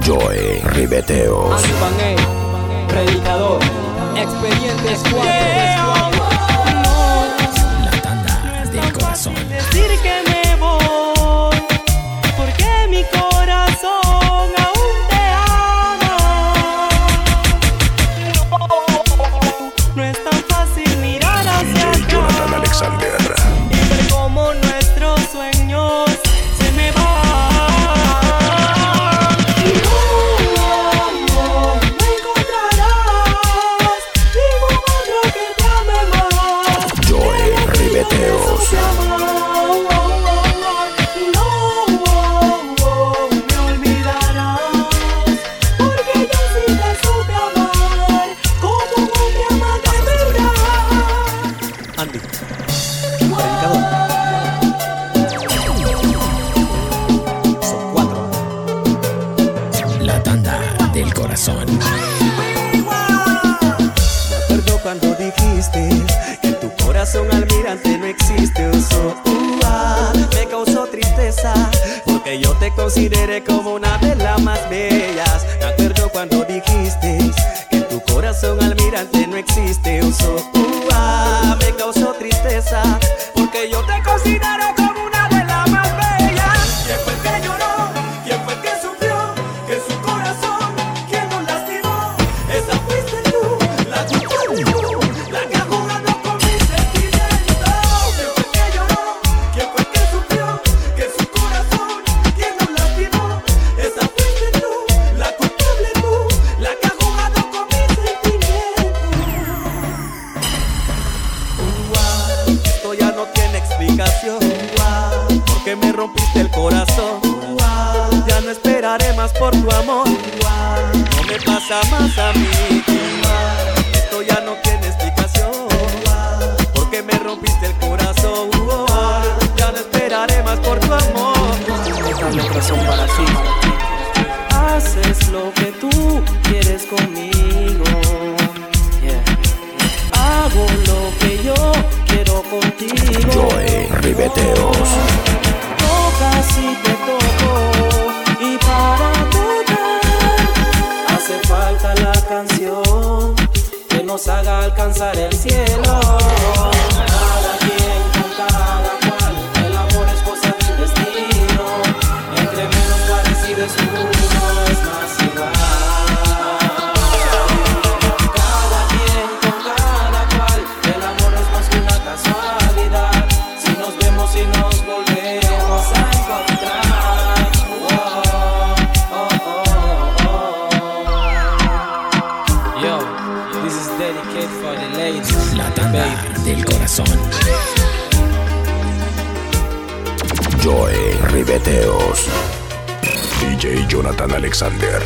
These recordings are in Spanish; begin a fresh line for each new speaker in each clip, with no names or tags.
Joy Ribeteos.
Predicador. Expedientes 4.
considere como lo que tú quieres conmigo. Hago lo que yo quiero contigo.
Joy Ribeteos.
Toca si te toco y para tocar
hace falta la canción que nos haga alcanzar el cielo. Cada quien con cada cual, el amor es cosa del destino. Entre menos parecido es
DJ Jonathan Alexander.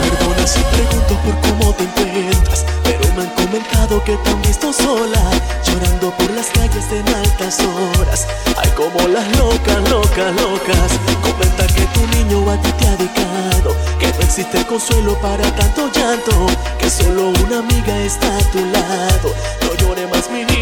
Perdona si pregunto por cómo te encuentras, pero me han comentado que te han visto sola, llorando por las calles en altas horas. Ay, como las locas, locas, locas. Comenta que tu niño a ti te ha dedicado, que no existe consuelo para tanto llanto, que solo una amiga está a tu lado. No llore más, mi
niño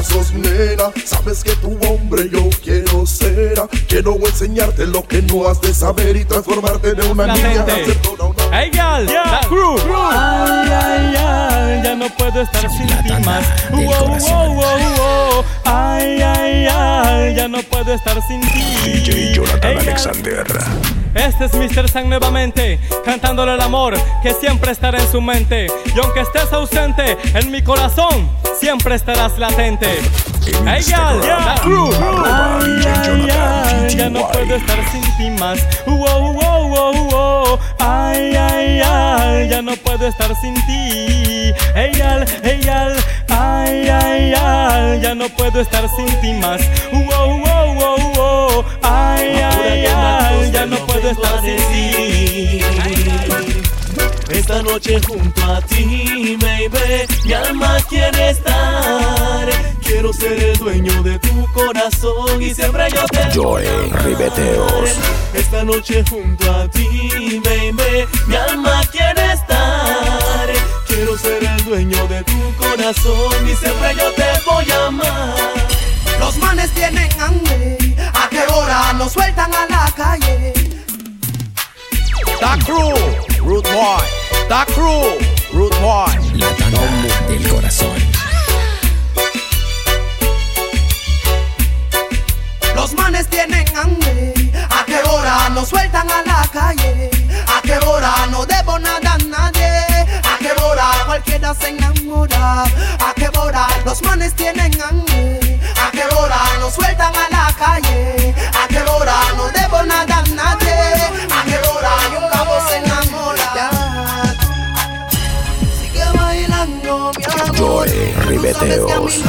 brazos, nena, sabes que tu hombre yo quiero ser. Quiero enseñarte lo que no has de saber y transformarte en una
La
niña. una
Hey, gal, la crew. Ay, ay, ay, ya no puedo estar sin ti más. Wow,
corazón.
wow, wow, wow. Ay, ay, ay, ya no puedo estar sin ti.
DJ Jonathan
Hey, gal.
Alexander.
Este es Mr. Sang nuevamente, cantándole el amor que siempre estará en su mente. Y aunque estés ausente, en mi corazón siempre estarás latente.
En
Hey, crew. Ay, ay,
Jonathan
ay, ya no puedo estar sin ti más. Wow, wow, wow, wow. Ay, ay, ay, ya no puedo estar sin ti. Hey, gal, hey, gal. Ay, ay, ay, ya no puedo estar sin ti más. Wow, wow, wow. Ay, ay, ay, ya no puedo estar sin ti.
Esta noche junto a ti, baby, mi alma quiere estar. Quiero ser el dueño de tu corazón y siempre yo te
Joe Ribeteos.
Esta noche junto a ti, baby, mi alma quiere estar. Quiero ser el dueño de tu corazón y siempre yo te voy a amar.
Los manes tienen hambre. ¿A qué hora nos sueltan a la calle?
Da Crew, Root Boy. Da Crew, Root Boy.
La tanda del corazón.
Los manes tienen hambre. ¿A qué hora nos sueltan a la calle? ¿A qué hora no debo nada a nadie? ¿A qué hora cualquiera se enamora? ¿A qué hora los manes tienen hambre? ¿A qué hora nos sueltan a la calle? ¿A qué hora no debo nada a nadie? ¿A qué hora un cabo se enamora? Sigue bailando, mi amor. A
Ribeteos.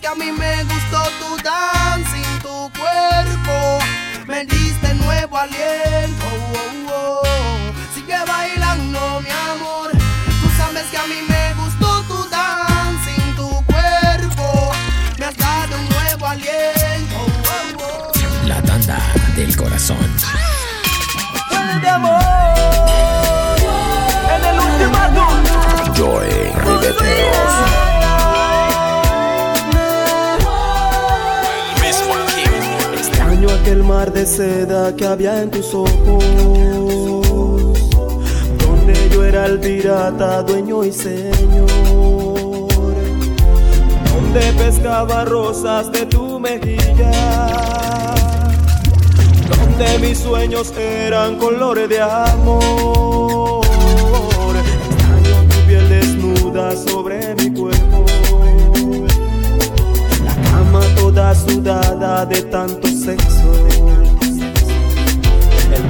Que a mí me gustó tu dancing, tu cuerpo. Me diste nuevo aliento. oh, oh. Sigue bailando, mi amor. Tú sabes que a mí me gustó tu dancing, tu cuerpo. Me has dado un nuevo aliento. oh, oh.
La tanda del corazón.
de amor en el ultimátum.
Joe Ribeteos.
Aquel mar de seda que había en tus ojos, donde yo era el pirata, dueño y señor, donde pescaba rosas de tu mejilla, donde mis sueños eran colores de amor. Extraño tu piel desnuda sobre mi cuerpo la cama toda sudada de tanto sexo.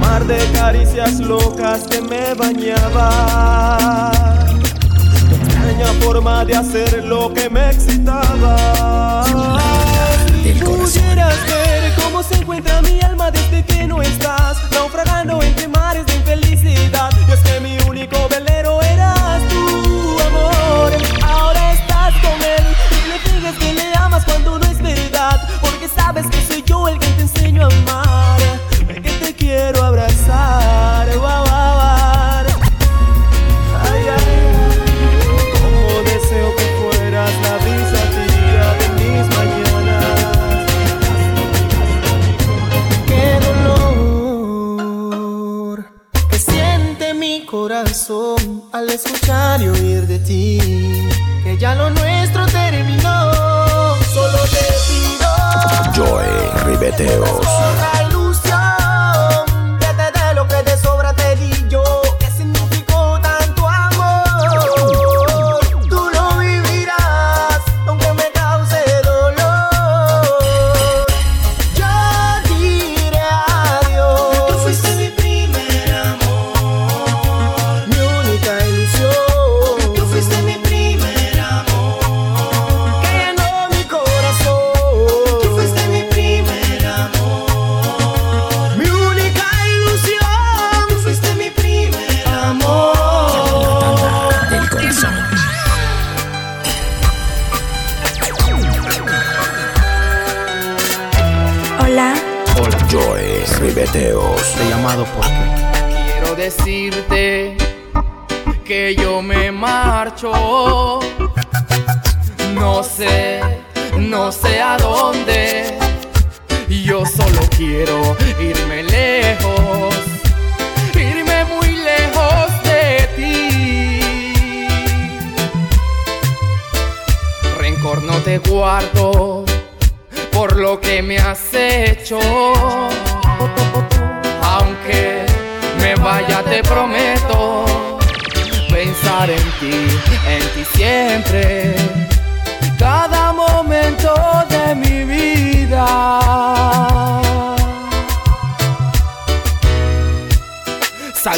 Mar de caricias locas que me bañaba. Tu extraña forma de hacer lo que me excitaba.
corazón.
Pudieras ver cómo se encuentra mi alma desde que no estás, naufragando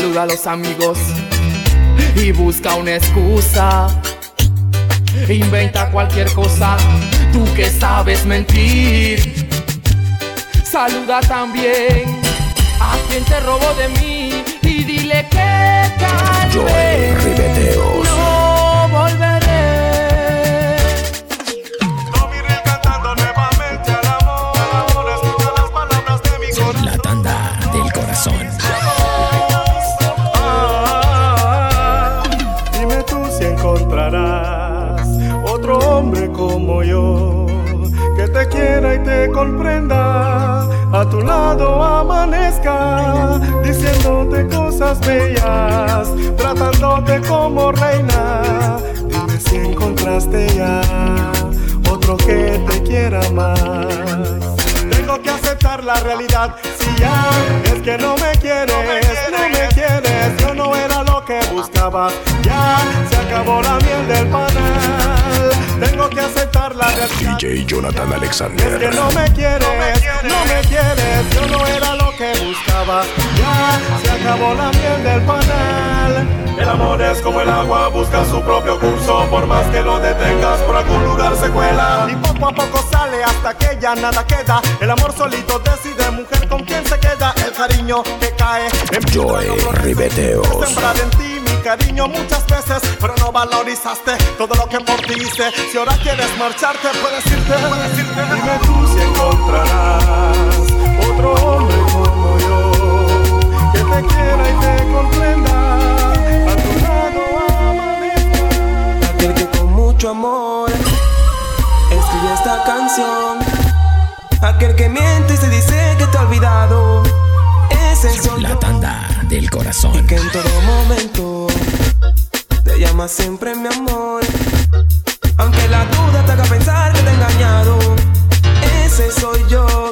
Saluda a los amigos y busca una excusa. Inventa cualquier cosa, tú que sabes mentir. Saluda también a quien te robó de mí y dile que tal vez
Ribeteos.
no
comprenda. A tu lado amanezca diciéndote cosas bellas, tratándote como reina. Dime si encontraste ya otro que te quiera más. Tengo que aceptar la realidad. Si ya es que no me quieres, no me quieres, yo no era lo que buscabas. Ya se acabó la miel del panal. Tengo que aceptar la realidad.
DJ Jonathan
Es que
Alexander.
no me quieres, no me quieres, yo no era lo que buscaba. Ya se acabó la miel del panal. El amor es como el agua, busca su propio curso. Por más que lo detengas, por algún lugar se cuela. Y poco a poco sale hasta que ya nada queda. El amor solito decide, mujer, con quién se queda. El cariño que cae en
Joy Ribeteos.
Sembrar en ti mi cariño muchas veces, pero no valorizaste todo lo que por ti hice. Si ahora quieres marcharte, puedes irte. Puedes irte. Dime tú si encontrarás otro hombre como yo que te quiera y te comprenda. A tu lado amanezca.
Aquel que con mucho amor escribe esta canción. Aquel que miente y se dice que te ha olvidado.
La tanda del corazón.
Y que en todo momento te llama siempre mi amor. Aunque la duda te haga pensar que te he engañado. Ese soy yo.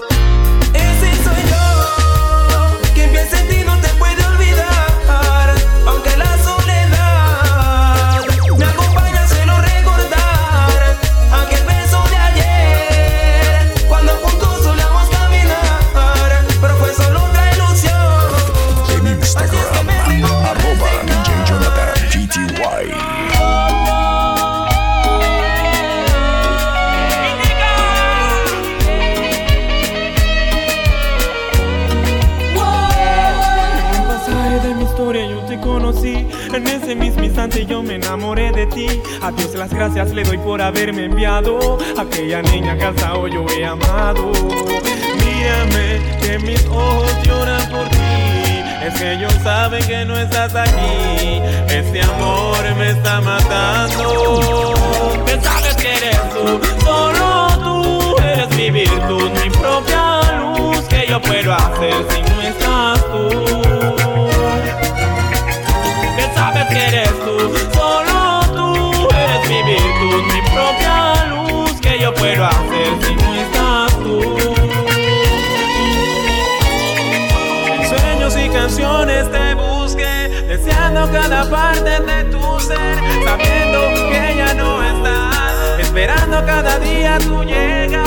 corazones te busque, deseando cada parte de
tu ser, sabiendo que ya no estás,
esperando cada día tu llegar.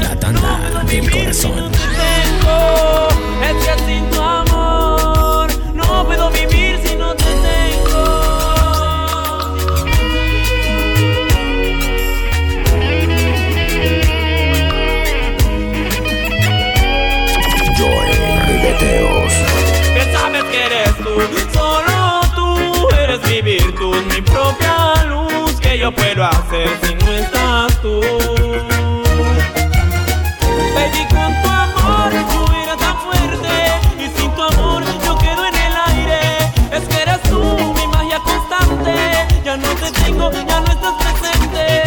La tanda del corazón.
yo puedo hacer si no estás tú? Baby, con tu amor yo era tan fuerte y sin tu amor yo quedo en el aire. Es que eres tú mi magia constante, ya no te tengo, ya no estás presente.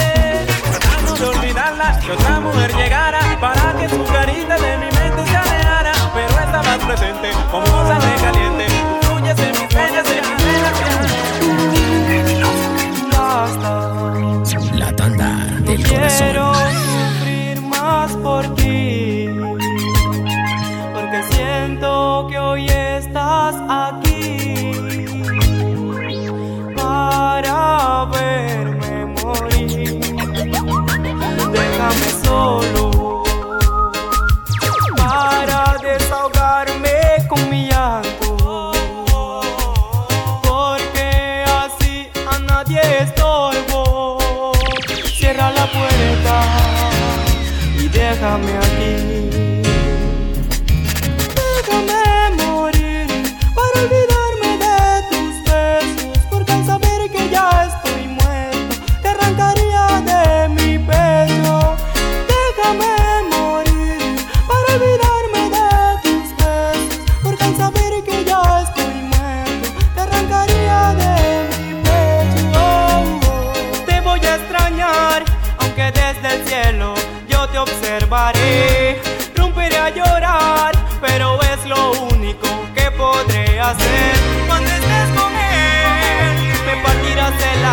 Tratando de olvidarla, que otra mujer llegara para que su carita de mi mente se alejara, pero estabas presente como un sangre caliente.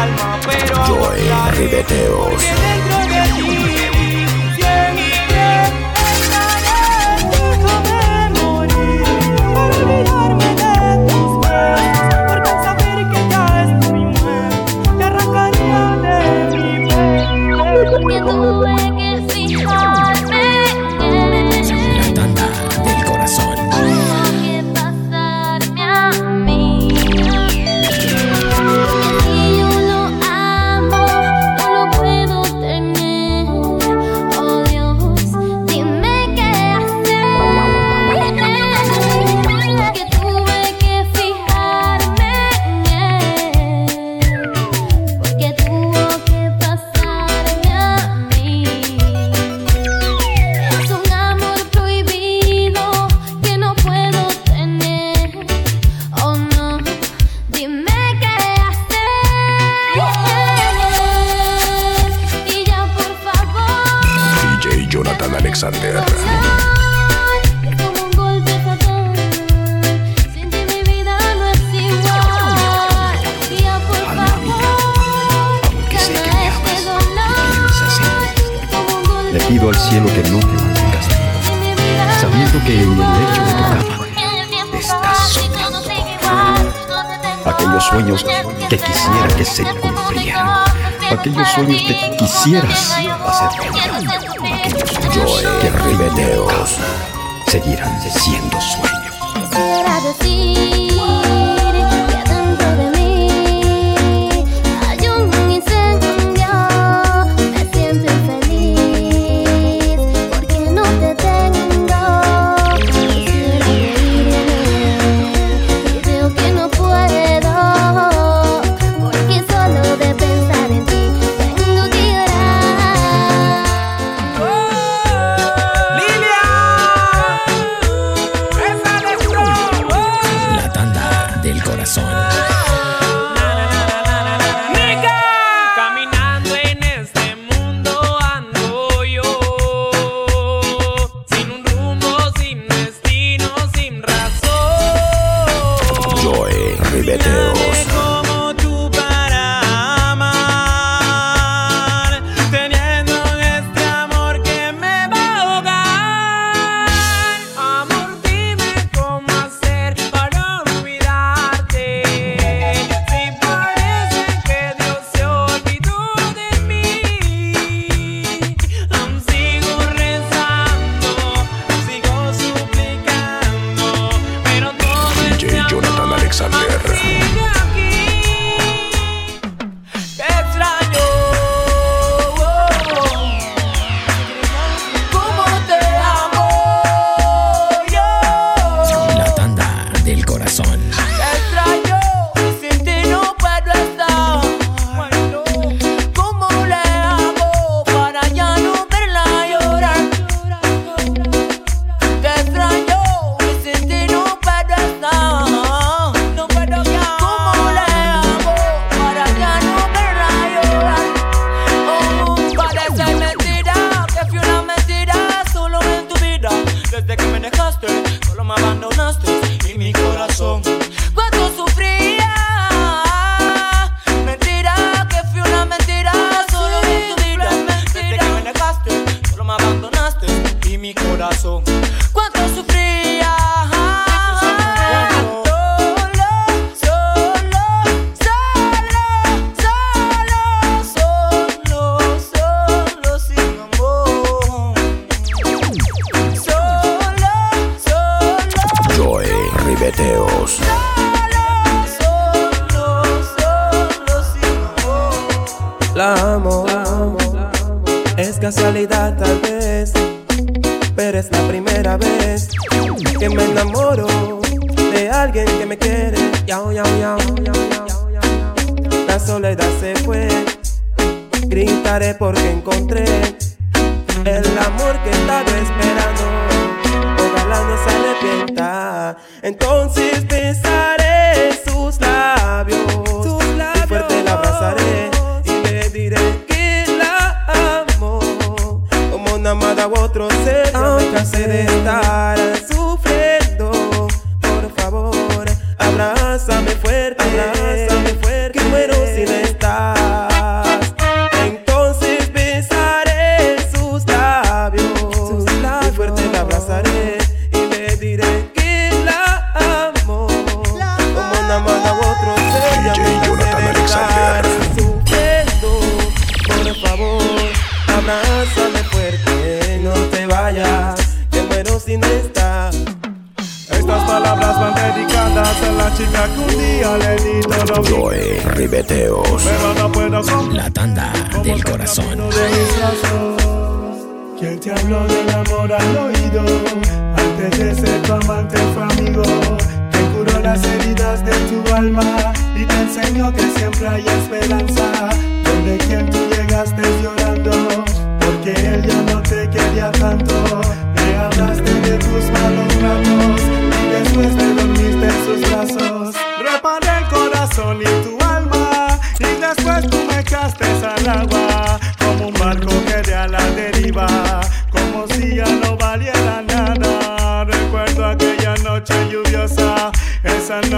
alma, pero Joy
Ribeteos.
cielo que no te mantengas. Sabiendo que en el lecho de tu cama
estás soñando.
Aquellos sueños que quisiera que se cumplieran, aquellos sueños que quisieras hacer realidad, aquellos sueños que ribeteos seguirán siendo sueños.
Entonces besaré sus labios, sus labios. Y fuerte la abrazaré y le diré que la amo. Como una amada u otro ser, no me de estar sufriendo. Por favor, abrázame fuerte,
abrázame. la chica que un día le di todo
Ribeteos. La tanda del corazón.
¿Quién te habló del amor al oído? Antes de ser tu amante fue amigo. Te curó las heridas de tu alma y te enseñó que siempre hay esperanza. Donde quien tú llegaste llorando, porque él ya no te quería tanto.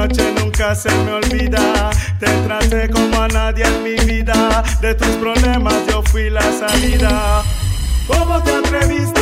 noche nunca se me olvida. Te traté como a nadie en mi vida. De tus problemas yo fui la salida. ¿Cómo te atreviste?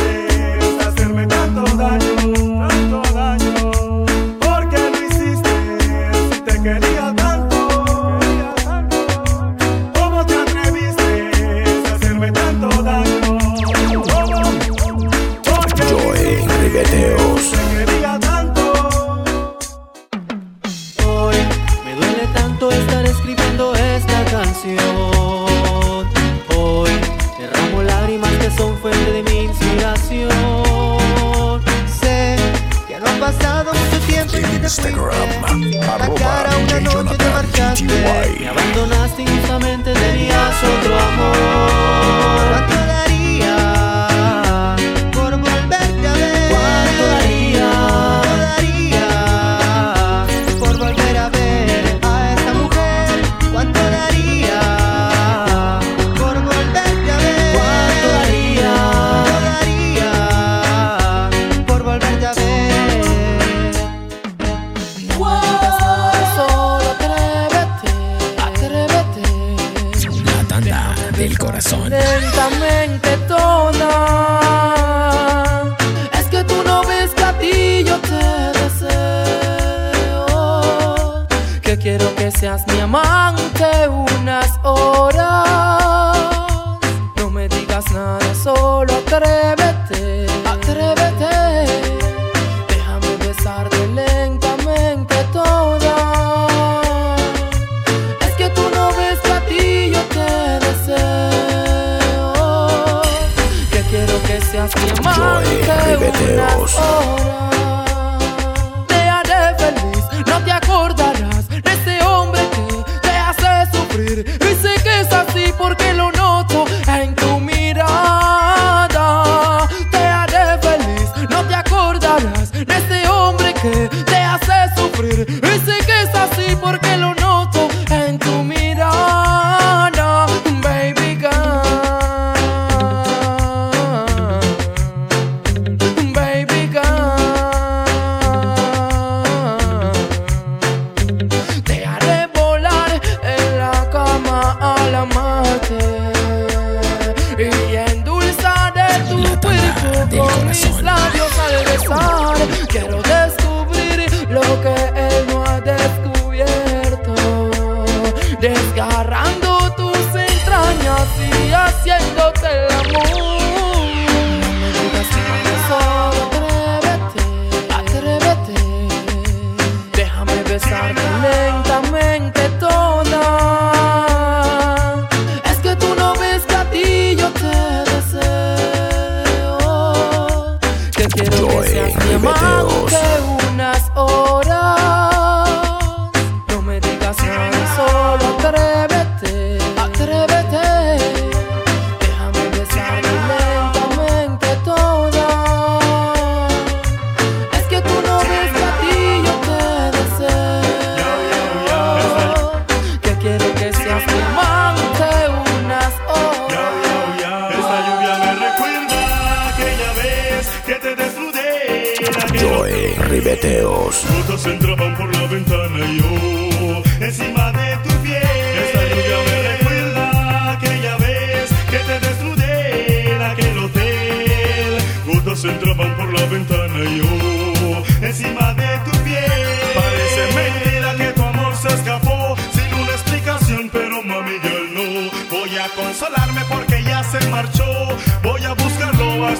Prometeos.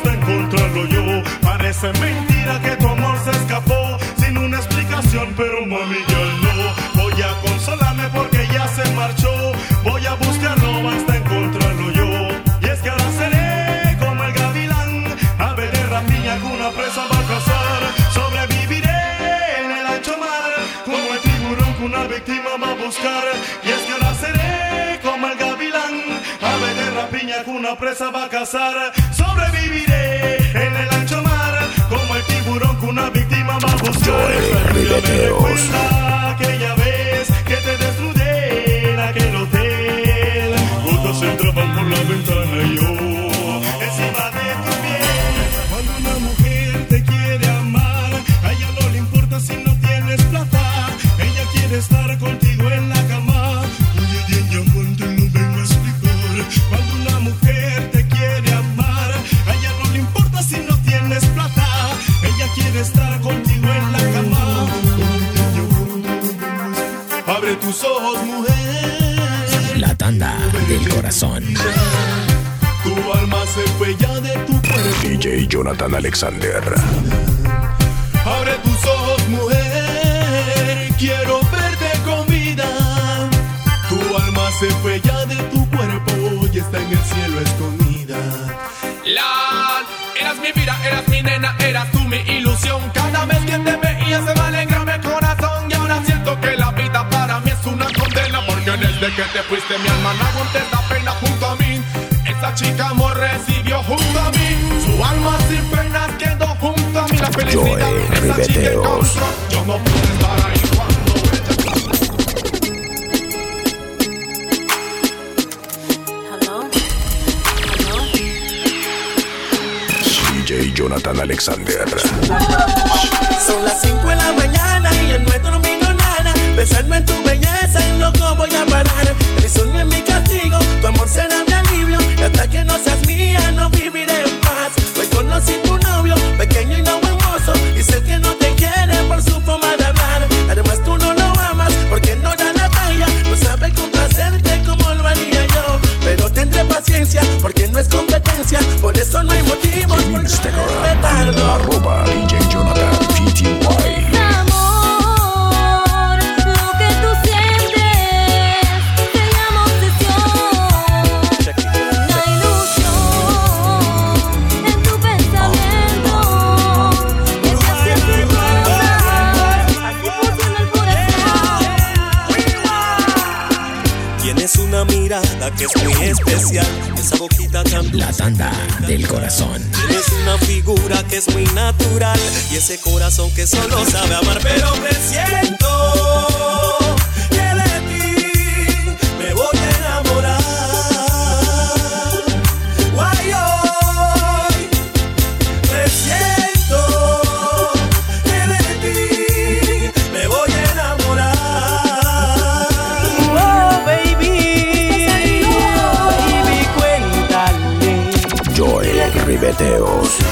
Encontrarlo yo. Parece mentira que tu amor se escapó sin una explicación, pero mami ya una presa va a cazar. Sobreviviré en el ancho mar, como el tiburón que una víctima va a buscar.
Jonathan Alexander.
Abre tus ojos, mujer. Quiero verte con vida. Tu alma se fue ya de tu cuerpo y está en el cielo escondida.
La, eras mi vida, eras mi nena, eras tú mi ilusión. Cada vez que te veía se me alegra mi corazón. Y ahora siento que la vida para mí es una condena. Porque desde que te fuiste mi alma no aguantes la pena junto a mí. Esa chica amor recibió junto a mí. Su alma sin penas quedó junto a mí. La felicidad esa chica encontró. Yo no puedo estar ahí cuando
DJ Jonathan Alexander.
Son las 5 de la mañana y no he dormido nada. Pensando en tu belleza y loco voy a parar. El sol no es mi castigo, tu amor será que no seas mía, no viviré en paz. Hoy conocí tu novio, pequeño y no hermoso. Y sé que no te quiere por su forma de hablar. Además, tú no lo amas porque no da la talla. No sabe complacerte como lo haría yo. Pero tendré paciencia porque no es competencia. Por eso no hay motivos por respetarlo. Especial, esa boquita tan
La tanda del corazón.
Tienes una figura que es muy natural y ese corazón que solo sabe amar, pero presiento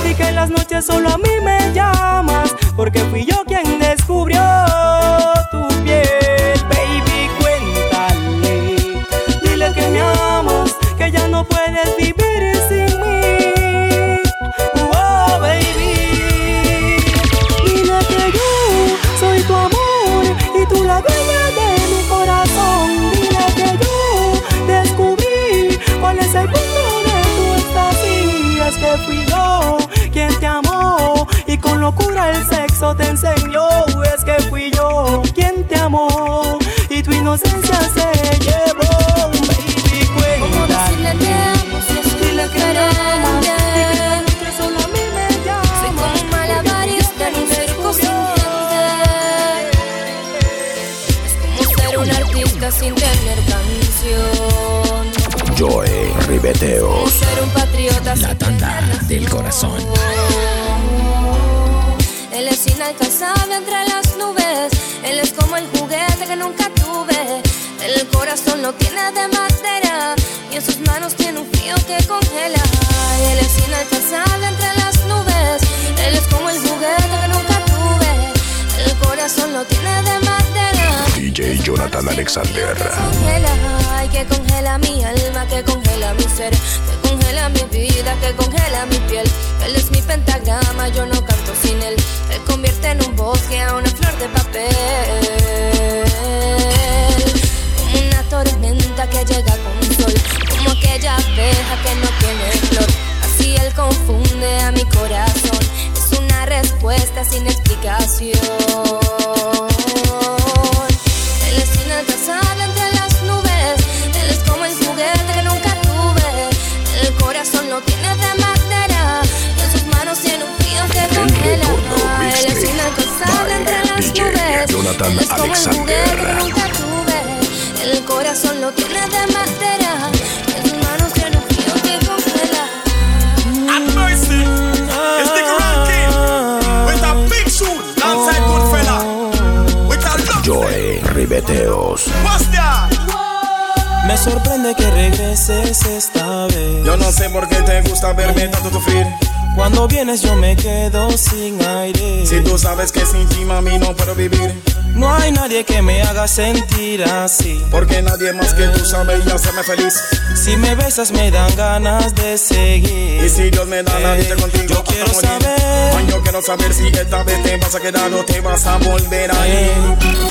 Y que en las noches solo a mí me llamas, porque fui yo quien con locura el sexo te enseñó. Es que fui yo quien te amó y tu inocencia se llevó. Baby,
¿Cómo decirle te amo si
la
circo sin gente. Es como ser un artista sin tener canción. Como
Ribeteos.
ser un patriota
La tanda del corazón.
Es inalcanzable entre las nubes. Él es como el juguete que nunca tuve. El corazón lo tiene de madera y en sus manos tiene un frío que congela. Él es inalcanzable entre las nubes. Él es como el juguete que nunca tuve. El corazón lo tiene de madera.
DJ Jonathan Alexander.
Congela, ay, que congela mi alma, que congela mi ser, que congela mi vida, que congela mi piel. Él es mi pentagrama, yo no explicación.
That?
Me sorprende que regreses esta vez.
Yo no sé por qué te gusta verme tanto sufrir.
Cuando vienes yo me quedo sin aire.
Si tú sabes que sin ti, mami, no puedo vivir.
No hay nadie que me haga sentir así.
Porque nadie más que tú sabe y hacerme feliz.
Si me besas me dan ganas de seguir.
Y si Dios me da la vida contigo,
Yo quiero
morir.
saber.
Man, yo quiero saber si esta vez te vas a quedar o te vas a volver a ir.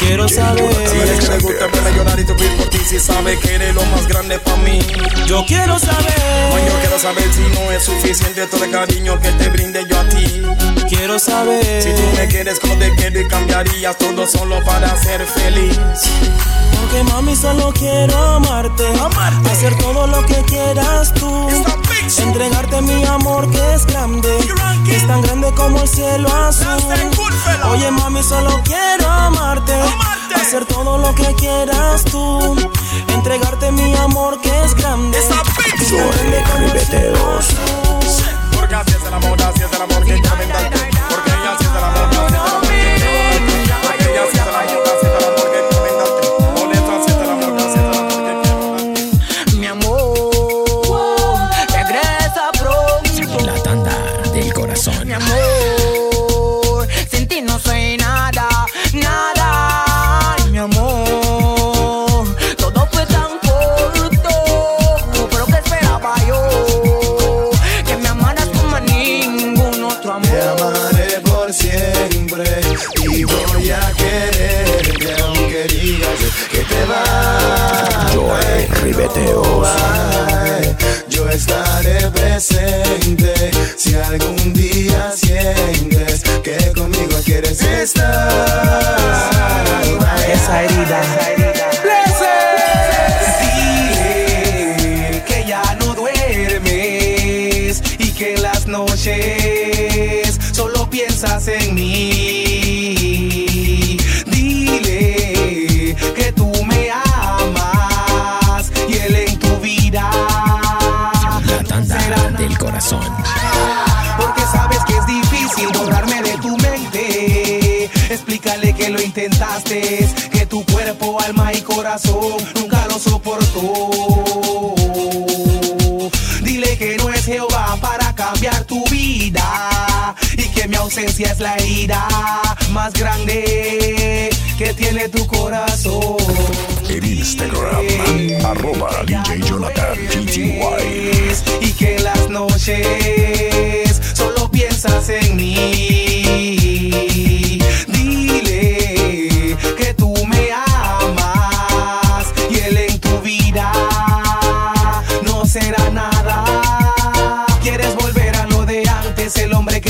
Quiero
que
saber.
le gusta verme llorar y sufrir por ti Si sabe que eres lo más grande para mí
Yo quiero
Man, yo
saber.
quiero saber si no es suficiente todo el cariño que te brinde yo a ti
Quiero saber.
Si tú me quieres como te quiero y cambiarías todo solo para ser feliz
Porque mami solo quiero amarte.
Amarte.
Hacer todo lo que quieras tú. Entregarte mi amor que es grande. Que es tan grande como el cielo azul. Oye mami solo quiero amarte.
Amarte.
Hacer todo lo que quieras tú. Entregarte mi amor que es grande. Que es tan grande como el cielo azul.
Porque así es el amor, así es el amor que quiero
corazón
nunca lo soportó. Dile que no es Jehová para cambiar tu vida y que mi ausencia es la herida más grande que tiene tu corazón.
En Instagram, arroba DJ Jonathan GTY.
y que en las noches solo piensas en mí.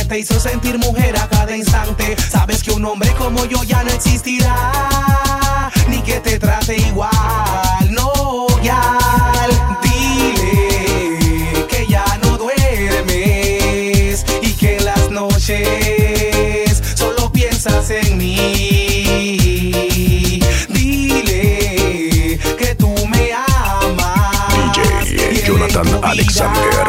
te hizo sentir mujer a cada instante. Sabes que un hombre como yo ya no existirá, ni que te trate igual, no, ya. Dile que ya no duermes y que en las noches solo piensas en mí. Dile que tú me amas. DJ Jonathan Alexander.